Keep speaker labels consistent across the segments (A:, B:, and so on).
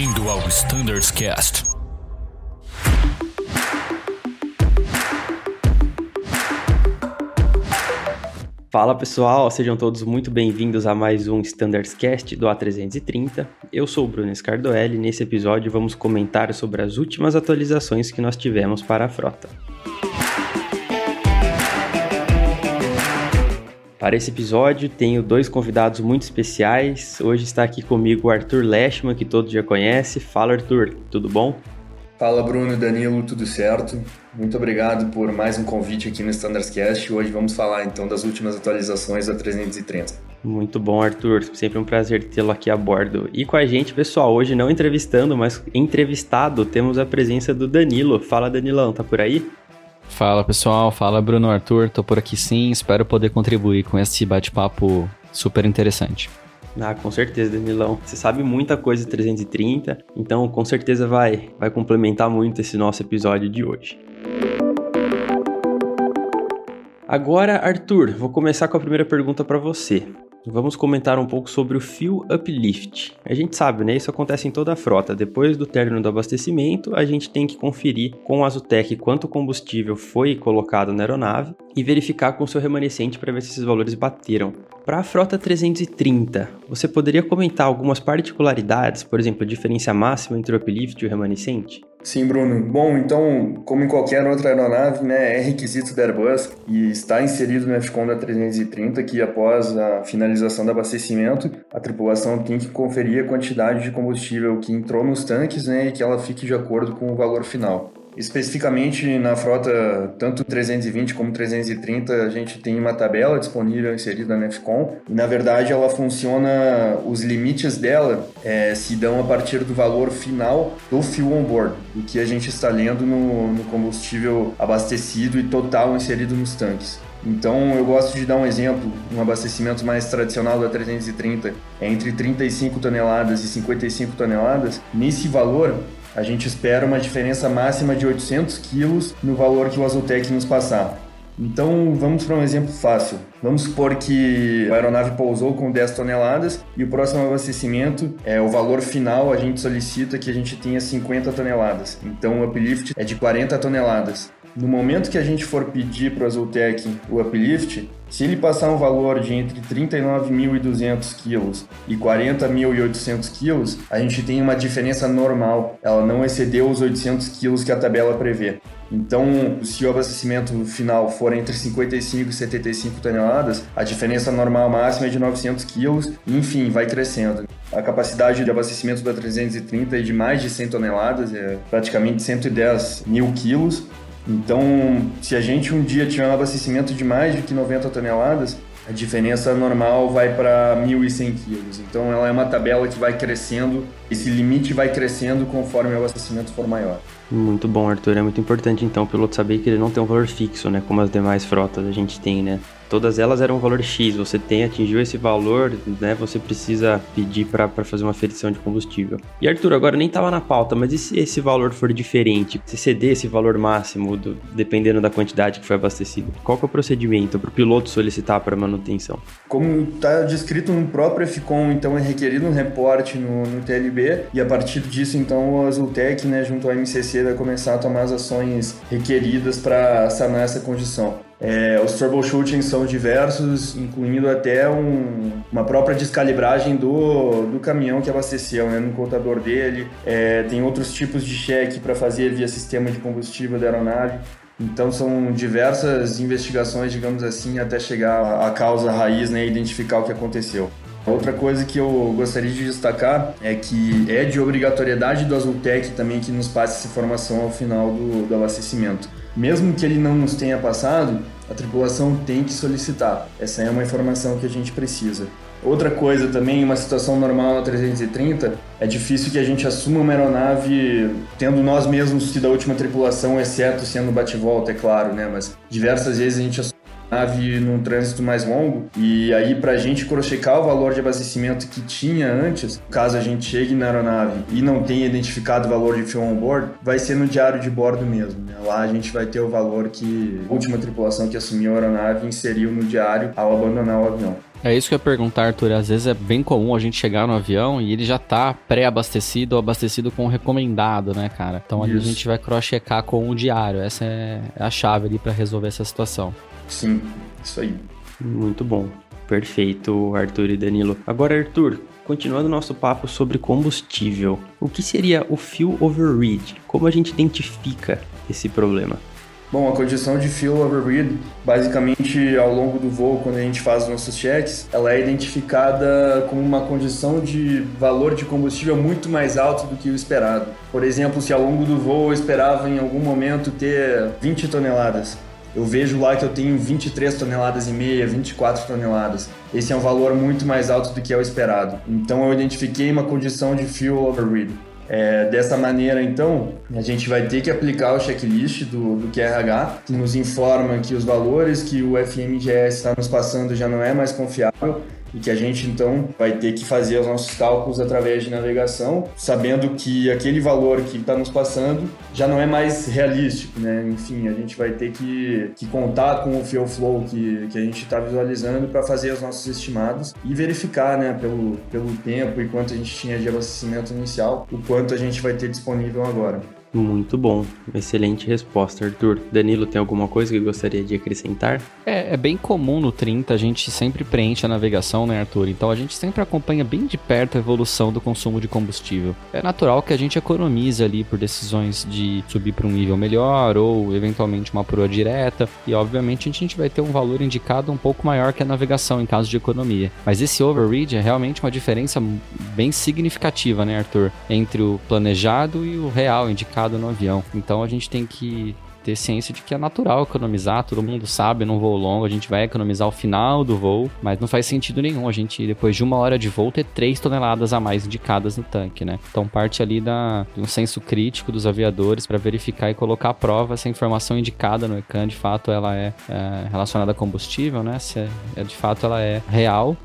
A: Bem-vindo ao Standards Cast.
B: Fala pessoal, sejam todos muito bem-vindos a mais um Standards Cast do A330. Eu sou o Bruno Scardoelli e nesse episódio vamos comentar sobre as últimas atualizações que nós tivemos para a frota. Para esse episódio, tenho dois convidados muito especiais. Hoje está aqui comigo o Arthur Leschman, que todos já conhecem. Fala, Arthur, tudo bom?
C: Fala, Bruno e Danilo, tudo certo? Muito obrigado por mais um convite aqui no Standards Cast. Hoje vamos falar então das últimas atualizações da 330.
B: Muito bom, Arthur. Sempre um prazer tê-lo aqui a bordo. E com a gente, pessoal, hoje não entrevistando, mas entrevistado, temos a presença do Danilo. Fala, Danilão, tá por aí?
D: Fala pessoal, fala Bruno Arthur, tô por aqui sim, espero poder contribuir com esse bate-papo super interessante.
B: Ah, com certeza, Danilão. Você sabe muita coisa de 330, então com certeza vai, vai complementar muito esse nosso episódio de hoje. Agora, Arthur, vou começar com a primeira pergunta para você. Vamos comentar um pouco sobre o Fuel Uplift. A gente sabe, né? Isso acontece em toda a frota. Depois do término do abastecimento, a gente tem que conferir com o Azutec quanto combustível foi colocado na aeronave e verificar com o seu remanescente para ver se esses valores bateram. Para a frota 330, você poderia comentar algumas particularidades, por exemplo, a diferença máxima entre o uplift e o remanescente?
C: Sim, Bruno. Bom, então, como em qualquer outra aeronave, né, é requisito da Airbus e está inserido no FCON da 330 que após a finalização do abastecimento, a tripulação tem que conferir a quantidade de combustível que entrou nos tanques né, e que ela fique de acordo com o valor final. Especificamente na frota, tanto 320 como 330, a gente tem uma tabela disponível inserida na FCOM. E, na verdade, ela funciona, os limites dela é, se dão a partir do valor final do fuel on board, o que a gente está lendo no, no combustível abastecido e total inserido nos tanques. Então eu gosto de dar um exemplo, um abastecimento mais tradicional da 330 é entre 35 toneladas e 55 toneladas. Nesse valor, a gente espera uma diferença máxima de 800 quilos no valor que o Azotec nos passar. Então vamos para um exemplo fácil. Vamos supor que a aeronave pousou com 10 toneladas e o próximo abastecimento é o valor final a gente solicita que a gente tenha 50 toneladas. Então o uplift é de 40 toneladas. No momento que a gente for pedir para o Azultec o uplift, se ele passar um valor de entre 39.200 quilos e 40.800 quilos, a gente tem uma diferença normal. Ela não excedeu os 800 quilos que a tabela prevê. Então, se o abastecimento final for entre 55 e 75 toneladas, a diferença normal máxima é de 900 quilos enfim, vai crescendo. A capacidade de abastecimento da 330 é de mais de 100 toneladas, é praticamente 110 mil quilos. Então, se a gente um dia tiver um abastecimento de mais de que 90 toneladas, a diferença normal vai para 1.100 quilos. Então, ela é uma tabela que vai crescendo, esse limite vai crescendo conforme o abastecimento for maior.
B: Muito bom, Arthur. É muito importante, então, o piloto saber que ele não tem um valor fixo, né? Como as demais frotas a gente tem, né? Todas elas eram um valor X. Você tem, atingiu esse valor, né? Você precisa pedir para fazer uma aferição de combustível. E, Arthur, agora nem estava na pauta, mas e se esse valor for diferente? Se ceder esse valor máximo, do, dependendo da quantidade que foi abastecido, qual que é o procedimento para o piloto solicitar para manutenção?
C: Como está descrito no próprio FCOM, então é requerido um reporte no, no TLB e a partir disso, então, o Azultec, né, junto ao MCC, vai começar a tomar as ações requeridas para sanar essa condição. É, os troubleshooting são diversos, incluindo até um, uma própria descalibragem do, do caminhão que abasteceu, né, no contador dele. É, tem outros tipos de cheque para fazer via sistema de combustível da aeronave. Então são diversas investigações, digamos assim, até chegar à causa raiz, né, identificar o que aconteceu. Outra coisa que eu gostaria de destacar é que é de obrigatoriedade do Azultec também que nos passe essa informação ao final do, do abastecimento. Mesmo que ele não nos tenha passado, a tripulação tem que solicitar. Essa é uma informação que a gente precisa. Outra coisa também, uma situação normal na 330, é difícil que a gente assuma uma aeronave tendo nós mesmos sido a última tripulação, exceto sendo bate-volta, é claro, né? Mas diversas vezes a gente nave num trânsito mais longo e aí para a gente crochecar o valor de abastecimento que tinha antes, caso a gente chegue na aeronave e não tenha identificado o valor de fuel on board, vai ser no diário de bordo mesmo. Né? Lá a gente vai ter o valor que a última tripulação que assumiu a aeronave inseriu no diário ao abandonar o avião.
D: É isso que eu ia perguntar, Arthur. Às vezes é bem comum a gente chegar no avião e ele já tá pré-abastecido ou abastecido com recomendado, né, cara? Então ali a gente vai cross-checar com o diário. Essa é a chave ali para resolver essa situação.
C: Sim, isso aí.
B: Muito bom. Perfeito, Arthur e Danilo. Agora, Arthur, continuando nosso papo sobre combustível, o que seria o fuel overread? Como a gente identifica esse problema?
C: Bom, a condição de fuel overread, basicamente ao longo do voo, quando a gente faz os nossos checks, ela é identificada como uma condição de valor de combustível muito mais alto do que o esperado. Por exemplo, se ao longo do voo eu esperava em algum momento ter 20 toneladas, eu vejo lá que eu tenho 23 toneladas e meia, 24 toneladas. Esse é um valor muito mais alto do que é o esperado. Então eu identifiquei uma condição de fuel overread. É, dessa maneira, então, a gente vai ter que aplicar o checklist do, do QRH, que nos informa que os valores que o FMGS está nos passando já não é mais confiável e que a gente então vai ter que fazer os nossos cálculos através de navegação, sabendo que aquele valor que está nos passando já não é mais realístico, né? Enfim, a gente vai ter que, que contar com o fuel flow que, que a gente está visualizando para fazer os nossos estimados e verificar, né, pelo, pelo tempo e quanto a gente tinha de abastecimento inicial, o quanto a gente vai ter disponível agora.
B: Muito bom, excelente resposta, Arthur. Danilo, tem alguma coisa que gostaria de acrescentar?
D: É, é, bem comum no 30, a gente sempre preenche a navegação, né, Arthur? Então a gente sempre acompanha bem de perto a evolução do consumo de combustível. É natural que a gente economize ali por decisões de subir para um nível melhor ou eventualmente uma proa direta, e obviamente a gente vai ter um valor indicado um pouco maior que a navegação em caso de economia. Mas esse overread é realmente uma diferença bem significativa, né, Arthur? Entre o planejado e o real indicado no avião. Então a gente tem que ter ciência de que é natural economizar, todo mundo sabe, num voo longo a gente vai economizar o final do voo, mas não faz sentido nenhum a gente, depois de uma hora de voo, ter 3 toneladas a mais indicadas no tanque, né? Então parte ali da, de um senso crítico dos aviadores para verificar e colocar à prova se a informação indicada no ECAN de fato ela é, é relacionada a combustível, né? Se é, é, de fato ela é real,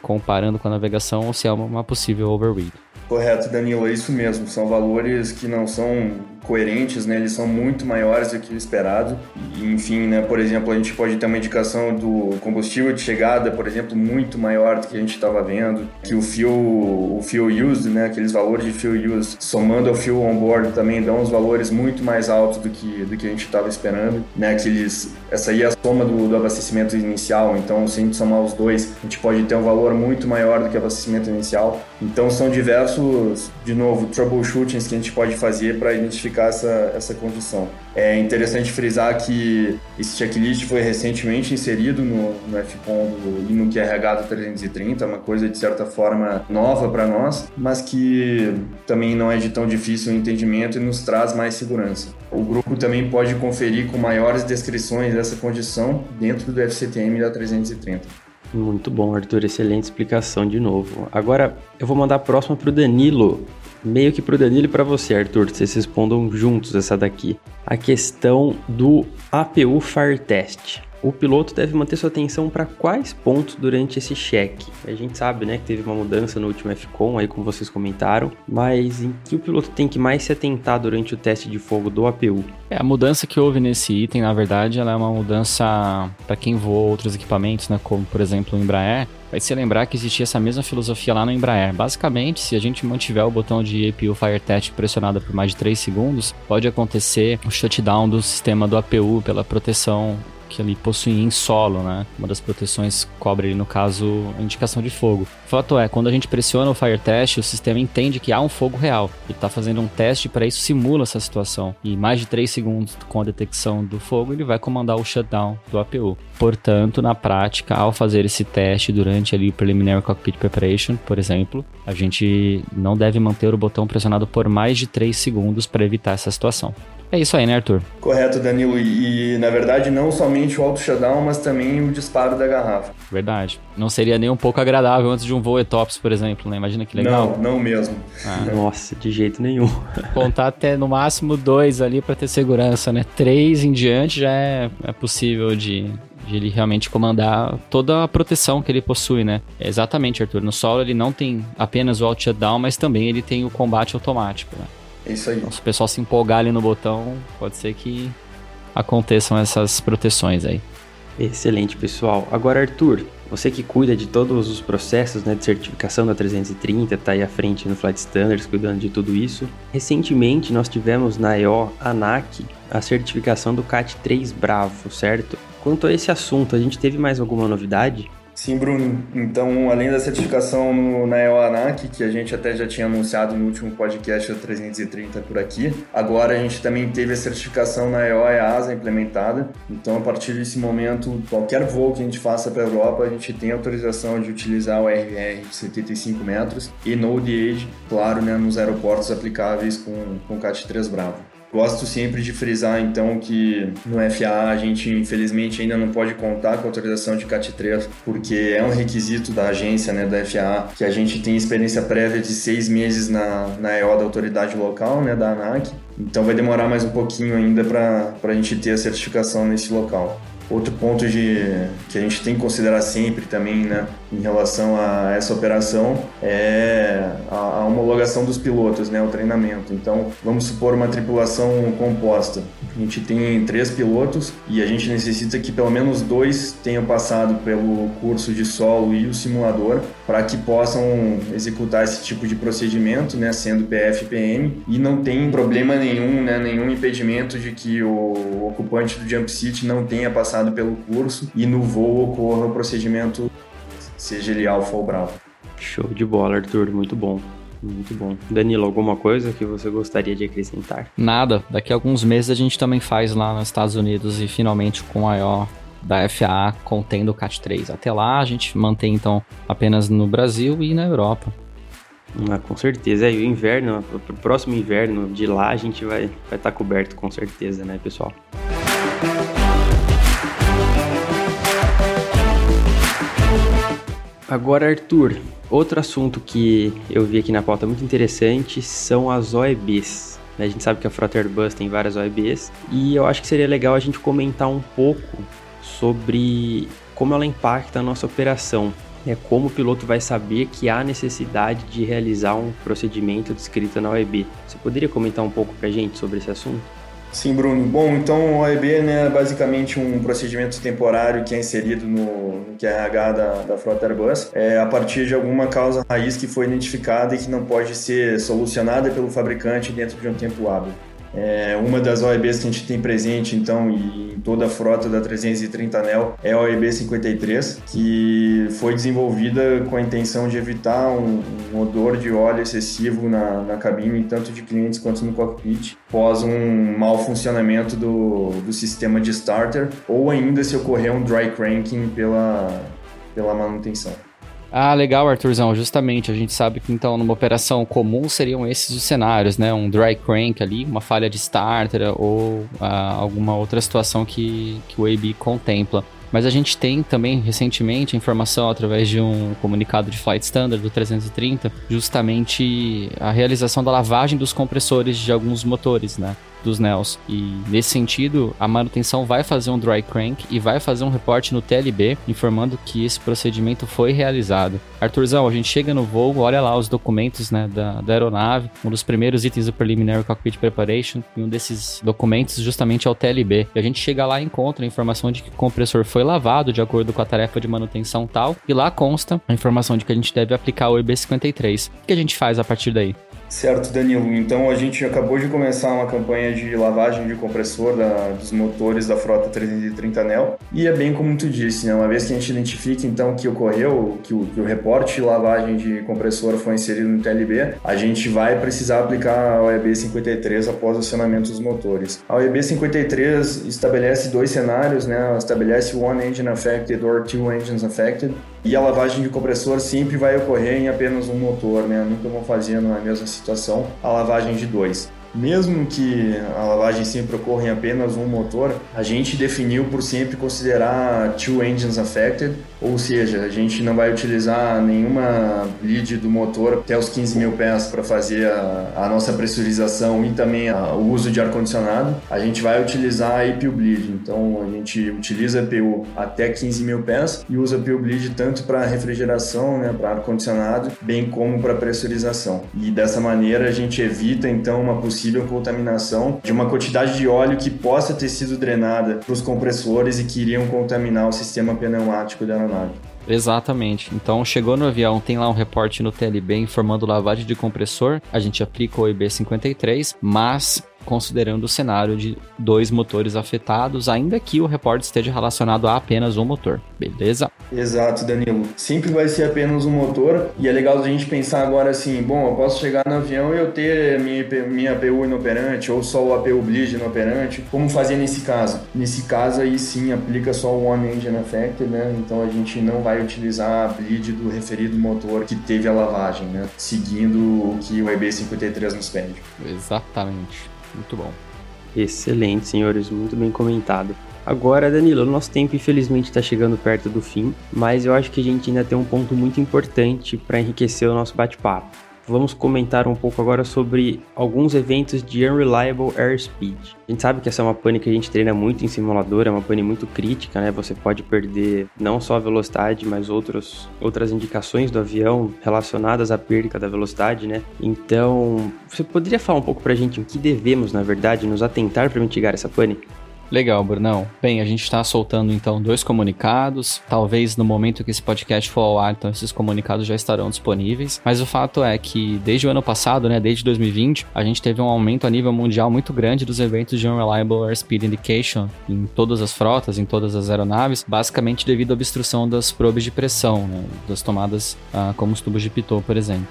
D: comparando com a navegação, ou se é uma, uma possível overread.
C: Correto, Danilo, é isso mesmo. São valores que não são coerentes, né? Eles são muito maiores do que o esperado. Enfim, né? Por exemplo, a gente pode ter uma indicação do combustível de chegada, por exemplo, muito maior do que a gente estava vendo, que o fuel, o fuel used, né? Aqueles valores de fuel used, somando ao fuel on board também dão uns valores muito mais altos do que do que a gente estava esperando, né? Aqueles, essa aí é a soma do, do abastecimento inicial. Então, se a gente somar os dois, a gente pode ter um valor muito maior do que o abastecimento inicial. Então, são diversos, de novo, troubleshootings que a gente pode fazer para identificar essa, essa condição. É interessante frisar que esse checklist foi recentemente inserido no, no do, e no QRH do 330, uma coisa de certa forma nova para nós, mas que também não é de tão difícil o entendimento e nos traz mais segurança. O grupo também pode conferir com maiores descrições dessa condição dentro do FCTM da 330.
B: Muito bom, Arthur. Excelente explicação de novo. Agora eu vou mandar a próxima para o Danilo meio que pro Danilo e para você, Arthur, vocês respondam juntos essa daqui. A questão do APU Fire Test o piloto deve manter sua atenção para quais pontos durante esse cheque? A gente sabe, né, que teve uma mudança no último FCOM, aí como vocês comentaram, mas em que o piloto tem que mais se atentar durante o teste de fogo do APU?
D: É, a mudança que houve nesse item, na verdade, ela é uma mudança para quem voou outros equipamentos, né, como por exemplo o Embraer, vai se lembrar que existia essa mesma filosofia lá no Embraer. Basicamente, se a gente mantiver o botão de APU Fire Test pressionado por mais de 3 segundos, pode acontecer o shutdown do sistema do APU pela proteção que ali possuem em solo, né? Uma das proteções cobre no caso, a indicação de fogo. Fato é, quando a gente pressiona o Fire Test, o sistema entende que há um fogo real e está fazendo um teste para isso simula essa situação. E mais de 3 segundos com a detecção do fogo, ele vai comandar o shutdown do APU. Portanto, na prática, ao fazer esse teste durante ali o Preliminary Cockpit Preparation, por exemplo, a gente não deve manter o botão pressionado por mais de 3 segundos para evitar essa situação. É isso aí, né, Arthur?
C: Correto, Danilo. E, e, na verdade, não somente o auto shutdown, mas também o disparo da garrafa.
D: Verdade. Não seria nem um pouco agradável antes de um voo ETOPS, por exemplo, né? Imagina que legal.
C: Não, não mesmo.
B: Ah. Nossa, de jeito nenhum.
D: Contar até no máximo dois ali para ter segurança, né? Três em diante já é, é possível de, de ele realmente comandar toda a proteção que ele possui, né? exatamente, Arthur. No solo ele não tem apenas o auto shutdown, mas também ele tem o combate automático, né?
C: É isso aí.
D: Então, se o pessoal se empolgar ali no botão, pode ser que aconteçam essas proteções aí.
B: Excelente, pessoal. Agora, Arthur, Você que cuida de todos os processos né, de certificação da 330, está aí à frente no Flight Standards, cuidando de tudo isso. Recentemente nós tivemos na EO ANAC a certificação do CAT 3 Bravo, certo? Quanto a esse assunto, a gente teve mais alguma novidade?
C: Sim, Bruno. Então, além da certificação no, na EOANAC, que a gente até já tinha anunciado no último podcast 330 por aqui, agora a gente também teve a certificação na EOEASA implementada. Então, a partir desse momento, qualquer voo que a gente faça para a Europa, a gente tem autorização de utilizar o RR de 75 metros e no age, claro, né, nos aeroportos aplicáveis com, com CAT 3 Bravo. Gosto sempre de frisar, então, que no FAA a gente, infelizmente, ainda não pode contar com autorização de CAT3, porque é um requisito da agência, né, da FAA, que a gente tem experiência prévia de seis meses na, na EO da autoridade local, né, da ANAC. Então vai demorar mais um pouquinho ainda para a gente ter a certificação nesse local. Outro ponto de, que a gente tem que considerar sempre também, né, em relação a essa operação é a, homologação dos pilotos, né, o treinamento. Então, vamos supor uma tripulação composta. A gente tem três pilotos e a gente necessita que pelo menos dois tenham passado pelo curso de solo e o simulador para que possam executar esse tipo de procedimento, né, sendo PF e PM, e não tem problema nenhum, né, nenhum impedimento de que o ocupante do jump seat não tenha passado pelo curso e no voo ocorra o procedimento seja ele alfa ou bravo.
B: Show de bola, Arthur, muito bom. Muito bom. Danilo, alguma coisa que você gostaria de acrescentar?
D: Nada. Daqui a alguns meses a gente também faz lá nos Estados Unidos e finalmente com a IO da FAA contendo o CAT 3. Até lá a gente mantém então apenas no Brasil e na Europa.
B: Ah, com certeza. É, e o inverno, o próximo inverno de lá a gente vai estar vai tá coberto com certeza, né, pessoal? Agora, Arthur, outro assunto que eu vi aqui na pauta muito interessante são as OEBs. Né? A gente sabe que a frota Airbus tem várias OEBs e eu acho que seria legal a gente comentar um pouco sobre como ela impacta a nossa operação. É como o piloto vai saber que há necessidade de realizar um procedimento descrito na OEB. Você poderia comentar um pouco para a gente sobre esse assunto?
C: Sim, Bruno. Bom, então o OEB né, é basicamente um procedimento temporário que é inserido no, QRH da, da frota Airbus é, a partir de alguma causa raiz que foi identificada e que não pode ser solucionada pelo fabricante dentro de um tempo hábil. É, uma das OEBs que a gente tem presente, então, em toda a frota da 330 NEL é a OEB 53, que foi desenvolvida com a intenção de evitar um, um odor de óleo excessivo na, na, cabine, tanto de clientes quanto no cockpit, após um mau funcionamento do, do sistema de starter, ou ainda se ocorrer um dry cranking pela, pela manutenção.
D: Ah, legal, Arthurzão. Justamente, a gente sabe que então numa operação comum seriam esses os cenários, né? Um dry crank ali, uma falha de starter ou ah, alguma outra situação que, que o AB contempla. Mas a gente tem também recentemente informação através de um comunicado de Flight Standard do 330, justamente a realização da lavagem dos compressores de alguns motores, né? Dos NELs. E nesse sentido, a manutenção vai fazer um dry crank e vai fazer um reporte no TLB informando que esse procedimento foi realizado. Arthurzão, a gente chega no voo, olha lá os documentos né, da, da aeronave, um dos primeiros itens do Preliminary Cockpit Preparation, e um desses documentos justamente é o TLB. E a gente chega lá e encontra a informação de que o compressor foi lavado de acordo com a tarefa de manutenção tal, e lá consta a informação de que a gente deve aplicar o EB53. O que a gente faz a partir daí?
C: Certo, Danilo. Então a gente acabou de começar uma campanha de lavagem de compressor da, dos motores da frota 330 NEL e é bem como tu disse, né? Uma vez que a gente identifica então que ocorreu, que o, que o reporte de lavagem de compressor foi inserido no TLB, a gente vai precisar aplicar a OEB 53 após o acionamento dos motores. A OEB 53 estabelece dois cenários, né? Ela estabelece One Engine Affected or Two Engines Affected e a lavagem de compressor sempre vai ocorrer em apenas um motor, né? Nunca vão fazer na mesma situação a lavagem de dois. Mesmo que a lavagem sempre ocorra em apenas um motor, a gente definiu por sempre considerar two engines affected, ou seja, a gente não vai utilizar nenhuma bleed do motor até os 15 mil pés para fazer a, a, nossa pressurização e também a, o uso de ar-condicionado. A gente vai utilizar a EPU bleed, então a gente utiliza a EPU até 15 mil pés e usa a EPU bleed tanto para refrigeração, né, para ar-condicionado, bem como para pressurização. E dessa maneira a gente evita então uma possível possível contaminação de uma quantidade de óleo que possa ter sido drenada para os compressores e que iriam contaminar o sistema pneumático da aeronave.
D: Exatamente. Então chegou no avião, tem lá um reporte no TLB informando lavagem de compressor, a gente aplica o EB53, mas considerando o cenário de dois motores afetados, ainda que o reporte esteja relacionado a apenas um motor, beleza?
C: Exato, Danilo. Sempre vai ser apenas um motor e é legal a gente pensar agora assim, bom, eu posso chegar no avião e eu ter minha, minha APU inoperante ou só o APU bleed inoperante. Como fazer nesse caso? Nesse caso aí sim aplica só o One Engine Effect, né? Então a gente não vai utilizar a bleed do referido motor que teve a lavagem, né? Seguindo o que o EB53 nos pede.
D: Exatamente. Muito bom.
B: Excelente, senhores, muito bem comentado. Agora, Danilo, o nosso tempo infelizmente está chegando perto do fim, mas eu acho que a gente ainda tem um ponto muito importante para enriquecer o nosso bate-papo vamos comentar um pouco agora sobre alguns eventos de Unreliable Airspeed. A gente sabe que essa é uma pane que a gente treina muito em simulador, é uma pane muito crítica, né? Você pode perder não só a velocidade, mas outros, outras indicações do avião relacionadas à perda da velocidade, né? Então, você poderia falar um pouco pra gente o que devemos, na verdade, nos atentar para mitigar essa pane?
D: Legal, Brunão. Bem, a gente está soltando então dois comunicados. Talvez no momento que esse podcast for ao ar, então esses comunicados já estarão disponíveis. Mas o fato é que desde o ano passado, né, desde 2020, a gente teve um aumento a nível mundial muito grande dos eventos de Unreliable Airspeed Indication em todas as frotas, em todas as aeronaves, basicamente devido à obstrução das probes de pressão, né, das tomadas ah, como os tubos de pitot, por exemplo.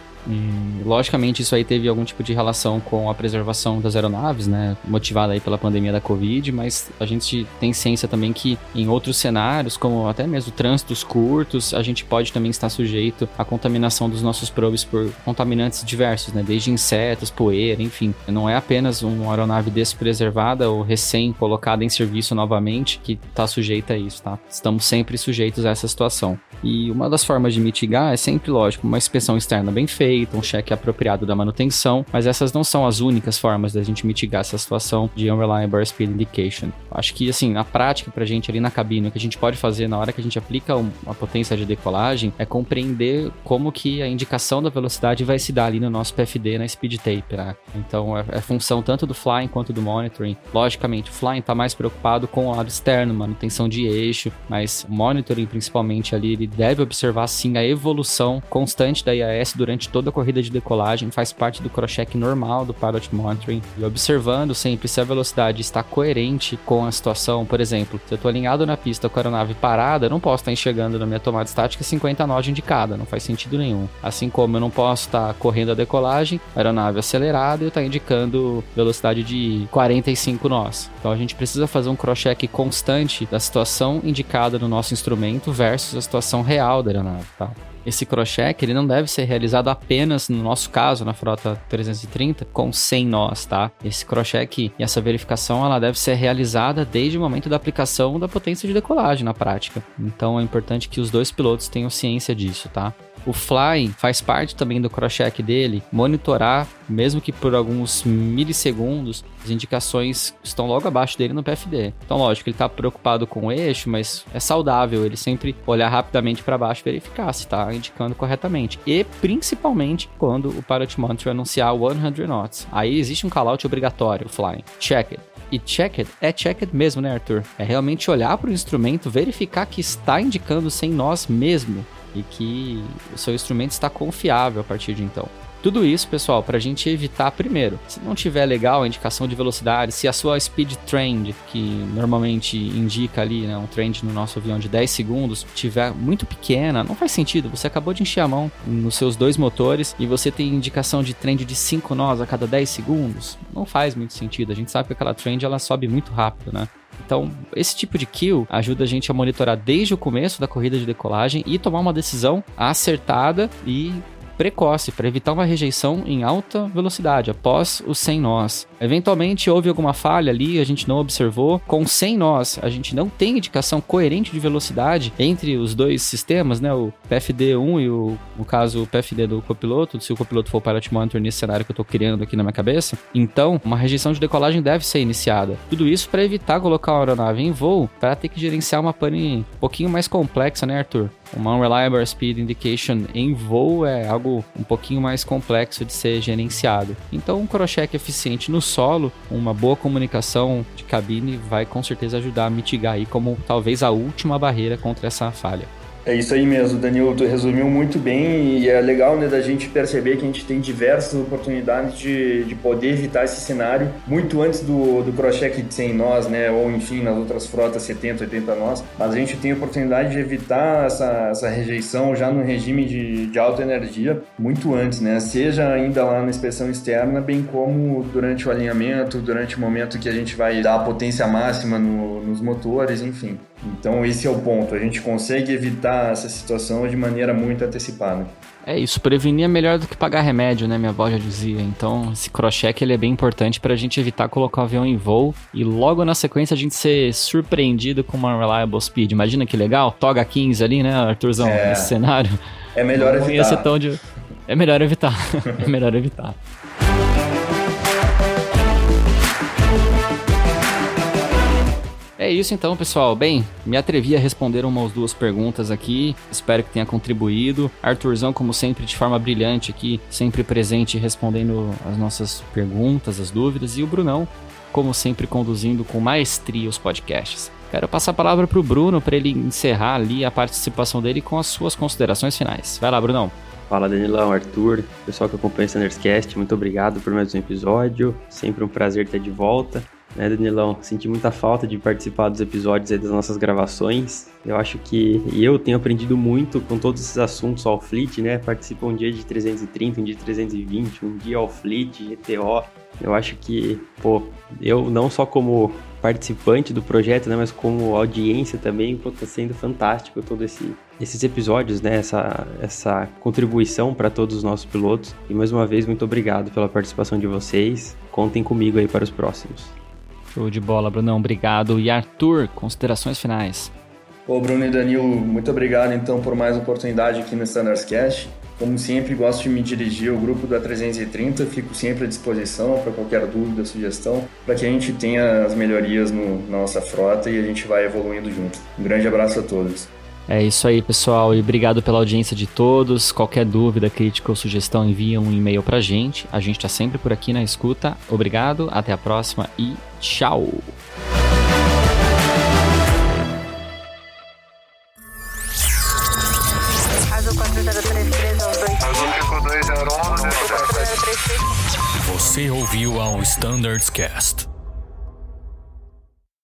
D: Logicamente, isso aí teve algum tipo de relação com a preservação das aeronaves, né? Motivada aí pela pandemia da Covid, mas a gente tem ciência também que em outros cenários, como até mesmo trânsitos curtos, a gente pode também estar sujeito à contaminação dos nossos probes por contaminantes diversos, né? Desde insetos, poeira, enfim. Não é apenas uma aeronave despreservada ou recém colocada em serviço novamente que está sujeita a isso, tá? Estamos sempre sujeitos a essa situação. E uma das formas de mitigar é sempre, lógico, uma inspeção externa bem feita feita, um cheque apropriado da manutenção, mas essas não são as únicas formas da gente mitigar essa situação de Unreliable Speed Indication. Acho que, assim, na prática, pra gente ali na cabine, o que a gente pode fazer na hora que a gente aplica uma potência de decolagem é compreender como que a indicação da velocidade vai se dar ali no nosso PFD, na speed tape, né? Então, é, é função tanto do flying quanto do monitoring. Logicamente, o flying tá mais preocupado com o lado externo, manutenção de eixo, mas o monitoring, principalmente ali, ele deve observar, sim, a evolução constante da IAS durante toda toda a corrida de decolagem, faz parte do cross-check normal do pilot monitoring e observando sempre se a velocidade está coerente com a situação. Por exemplo, se eu estou alinhado na pista com a aeronave parada, eu não posso estar enxergando na minha tomada estática 50 nós indicada, não faz sentido nenhum. Assim como eu não posso estar correndo a decolagem, a aeronave acelerada eu estar indicando velocidade de 45 nós. Então a gente precisa fazer um cross-check constante da situação indicada no nosso instrumento versus a situação real da aeronave, tá? Esse cross-check ele não deve ser realizado apenas, no nosso caso, na frota 330, com 100 nós, tá? Esse cross-check e essa verificação ela deve ser realizada desde o momento da aplicação da potência de decolagem na prática. Então é importante que os dois pilotos tenham ciência disso, tá? O flying faz parte também do cross-check dele, monitorar, mesmo que por alguns milissegundos, as indicações estão logo abaixo dele no PFD. Então, lógico, ele está preocupado com o eixo, mas é saudável ele sempre olhar rapidamente para baixo e verificar se está indicando corretamente. E principalmente quando o Pilot Monitor anunciar 100 knots. Aí existe um callout obrigatório, flying. Check it. E checked é checked mesmo, né, Arthur? É realmente olhar para o instrumento, verificar que está indicando sem nós mesmo e que o seu instrumento está confiável a partir de então. Tudo isso, pessoal, para a gente evitar, primeiro, se não tiver legal a indicação de velocidade, se a sua speed trend, que normalmente indica ali né, um trend no nosso avião de 10 segundos, tiver muito pequena, não faz sentido. Você acabou de encher a mão nos seus dois motores e você tem indicação de trend de 5 nós a cada 10 segundos. Não faz muito sentido. A gente sabe que aquela trend ela sobe muito rápido, né? Então, esse tipo de kill ajuda a gente a monitorar desde o começo da corrida de decolagem e tomar uma decisão acertada e precoce para evitar uma rejeição em alta velocidade após os 100 nós. Eventualmente houve alguma falha ali, a gente não observou. Com 100 nós, a gente não tem indicação coerente de velocidade entre os dois sistemas, né? O PFD1 e o, no caso, o PFD do copiloto, se o copiloto for o pilot monitor nesse cenário que eu estou criando aqui na minha cabeça. Então, uma rejeição de decolagem deve ser iniciada. Tudo isso para evitar colocar uma aeronave em voo para ter que gerenciar uma pane um pouquinho mais complexa, né, Arthur? Uma Unreliable Speed Indication em voo é algo um pouquinho mais complexo de ser gerenciado. Então, um cross-check eficiente no solo, uma boa comunicação de cabine vai com certeza ajudar a mitigar aí como talvez a última barreira contra essa falha.
C: É isso aí mesmo, Danilo, tu resumiu muito bem e é legal né, da gente perceber que a gente tem diversas oportunidades de, de poder evitar esse cenário muito antes do, do cross-check de 100 nós, né, ou enfim, nas outras frotas 70, 80 nós, mas a gente tem oportunidade de evitar essa, essa rejeição já no regime de, de alta energia muito antes, né, seja ainda lá na inspeção externa, bem como durante o alinhamento, durante o momento que a gente vai dar a potência máxima no, nos motores, enfim. Então esse é o ponto, a gente consegue evitar essa situação de maneira muito antecipada.
D: É isso, prevenir é melhor do que pagar remédio, né? Minha avó já dizia. Então, esse cross-check ele é bem importante para a gente evitar colocar o avião em voo e logo na sequência a gente ser surpreendido com uma reliable speed. Imagina que legal, toga 15 ali, né, Arthurzão, é, nesse cenário.
C: É melhor Não evitar. Ser tão de...
D: É melhor evitar. é melhor evitar. É isso então, pessoal. Bem, me atrevi a responder umas duas perguntas aqui. Espero que tenha contribuído. Arthurzão, como sempre, de forma brilhante aqui, sempre presente respondendo as nossas perguntas, as dúvidas. E o Brunão, como sempre, conduzindo com maestria os podcasts. Quero passar a palavra para o Bruno para ele encerrar ali a participação dele com as suas considerações finais. Vai lá, Brunão.
B: Fala Danilão, Arthur, pessoal que acompanha o Thunderscast, muito obrigado por mais um episódio. Sempre um prazer ter de volta né, Danilão? Senti muita falta de participar dos episódios aí das nossas gravações. Eu acho que eu tenho aprendido muito com todos esses assuntos ao Fleet, né? Participo um dia de 330, um dia de 320, um dia ao Fleet, GTO. Eu acho que, pô, eu não só como participante do projeto, né, mas como audiência também, pô, tá sendo fantástico todo esse esses episódios, né, essa essa contribuição para todos os nossos pilotos. E mais uma vez muito obrigado pela participação de vocês. Contem comigo aí para os próximos.
D: Show de bola, Brunão. Obrigado. E Arthur, considerações finais.
C: Ô, Bruno e Danilo, muito obrigado então por mais oportunidade aqui no Standards Cash. Como sempre, gosto de me dirigir ao grupo da 330, fico sempre à disposição para qualquer dúvida, sugestão, para que a gente tenha as melhorias no, na nossa frota e a gente vai evoluindo junto. Um grande abraço a todos.
D: É isso aí, pessoal, e obrigado pela audiência de todos. Qualquer dúvida, crítica ou sugestão, envia um e-mail pra gente. A gente tá sempre por aqui na escuta. Obrigado, até a próxima e tchau!
A: Você ouviu ao Standards Cast.